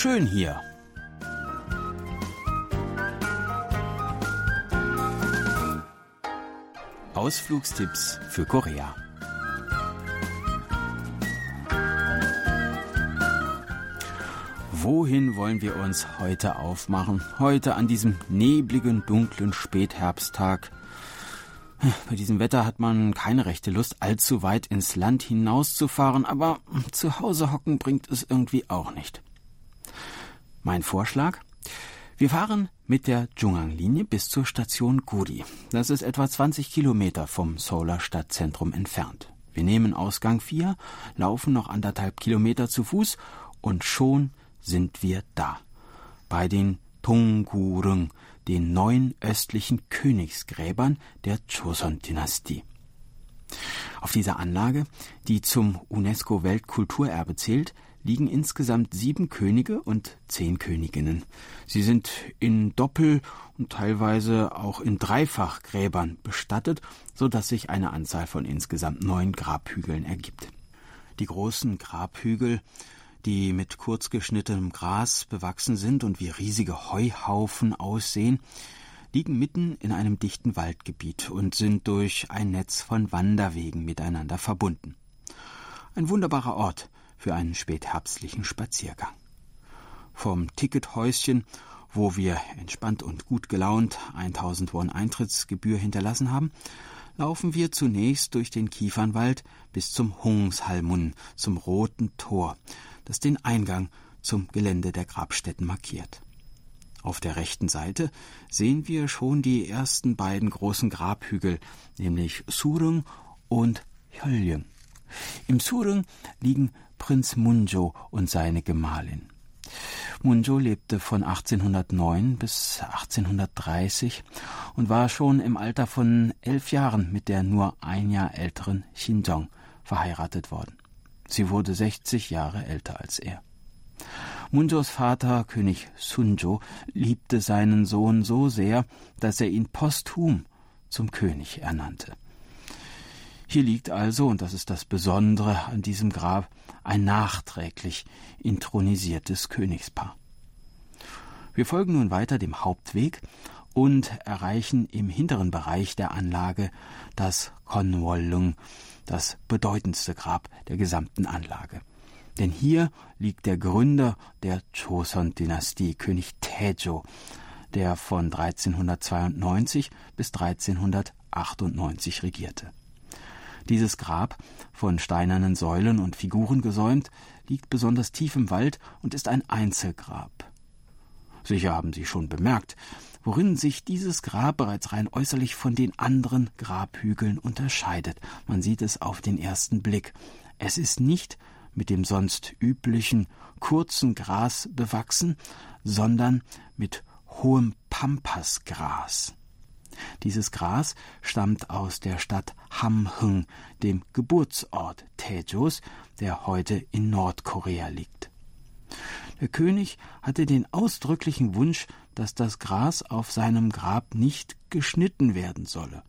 schön hier. Ausflugstipps für Korea. Wohin wollen wir uns heute aufmachen? Heute an diesem nebligen, dunklen Spätherbsttag. Bei diesem Wetter hat man keine rechte Lust, allzu weit ins Land hinauszufahren, aber zu Hause hocken bringt es irgendwie auch nicht. Mein Vorschlag? Wir fahren mit der Jungang-Linie bis zur Station Guri. Das ist etwa 20 Kilometer vom Seouler Stadtzentrum entfernt. Wir nehmen Ausgang 4, laufen noch anderthalb Kilometer zu Fuß und schon sind wir da. Bei den Tongurung, den neun östlichen Königsgräbern der Joseon-Dynastie. Auf dieser Anlage, die zum UNESCO-Weltkulturerbe zählt, liegen insgesamt sieben Könige und zehn Königinnen. Sie sind in Doppel- und teilweise auch in Dreifachgräbern bestattet, so dass sich eine Anzahl von insgesamt neun Grabhügeln ergibt. Die großen Grabhügel, die mit kurz geschnittenem Gras bewachsen sind und wie riesige Heuhaufen aussehen, liegen mitten in einem dichten Waldgebiet und sind durch ein Netz von Wanderwegen miteinander verbunden. Ein wunderbarer Ort, für einen spätherbstlichen Spaziergang. Vom Tickethäuschen, wo wir entspannt und gut gelaunt 1000 Won Eintrittsgebühr hinterlassen haben, laufen wir zunächst durch den Kiefernwald bis zum Hungshalmun, zum Roten Tor, das den Eingang zum Gelände der Grabstätten markiert. Auf der rechten Seite sehen wir schon die ersten beiden großen Grabhügel, nämlich Surung und Hjöljung. Im Surung liegen Prinz Munjo und seine Gemahlin. Munjo lebte von 1809 bis 1830 und war schon im Alter von elf Jahren mit der nur ein Jahr älteren Shinjong verheiratet worden. Sie wurde 60 Jahre älter als er. Munjos Vater, König Sunjo, liebte seinen Sohn so sehr, dass er ihn posthum zum König ernannte. Hier liegt also, und das ist das Besondere an diesem Grab, ein nachträglich intronisiertes Königspaar. Wir folgen nun weiter dem Hauptweg und erreichen im hinteren Bereich der Anlage das Konwollung, das bedeutendste Grab der gesamten Anlage. Denn hier liegt der Gründer der Joseon-Dynastie, König Taejo, der von 1392 bis 1398 regierte. Dieses Grab, von steinernen Säulen und Figuren gesäumt, liegt besonders tief im Wald und ist ein Einzelgrab. Sicher haben Sie schon bemerkt, worin sich dieses Grab bereits rein äußerlich von den anderen Grabhügeln unterscheidet. Man sieht es auf den ersten Blick. Es ist nicht mit dem sonst üblichen kurzen Gras bewachsen, sondern mit hohem Pampasgras. Dieses Gras stammt aus der Stadt Hamhung, dem Geburtsort Taejos, der heute in Nordkorea liegt. Der König hatte den ausdrücklichen Wunsch, dass das Gras auf seinem Grab nicht geschnitten werden solle.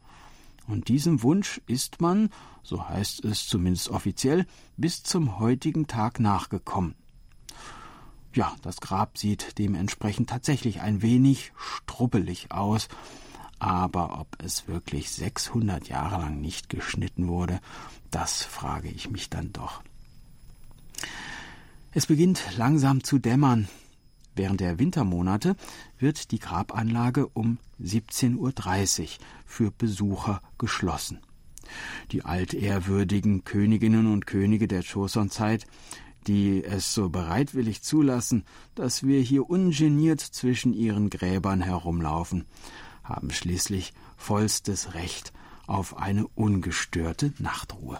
Und diesem Wunsch ist man, so heißt es zumindest offiziell, bis zum heutigen Tag nachgekommen. Ja, das Grab sieht dementsprechend tatsächlich ein wenig strubbelig aus, aber ob es wirklich 600 Jahre lang nicht geschnitten wurde, das frage ich mich dann doch. Es beginnt langsam zu dämmern. Während der Wintermonate wird die Grabanlage um 17.30 Uhr für Besucher geschlossen. Die altehrwürdigen Königinnen und Könige der Joseon-Zeit, die es so bereitwillig zulassen, dass wir hier ungeniert zwischen ihren Gräbern herumlaufen, haben schließlich vollstes Recht auf eine ungestörte Nachtruhe.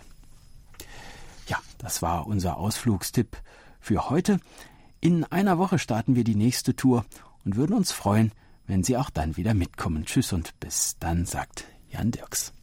Ja, das war unser Ausflugstipp für heute. In einer Woche starten wir die nächste Tour und würden uns freuen, wenn Sie auch dann wieder mitkommen. Tschüss und bis dann, sagt Jan Dirks.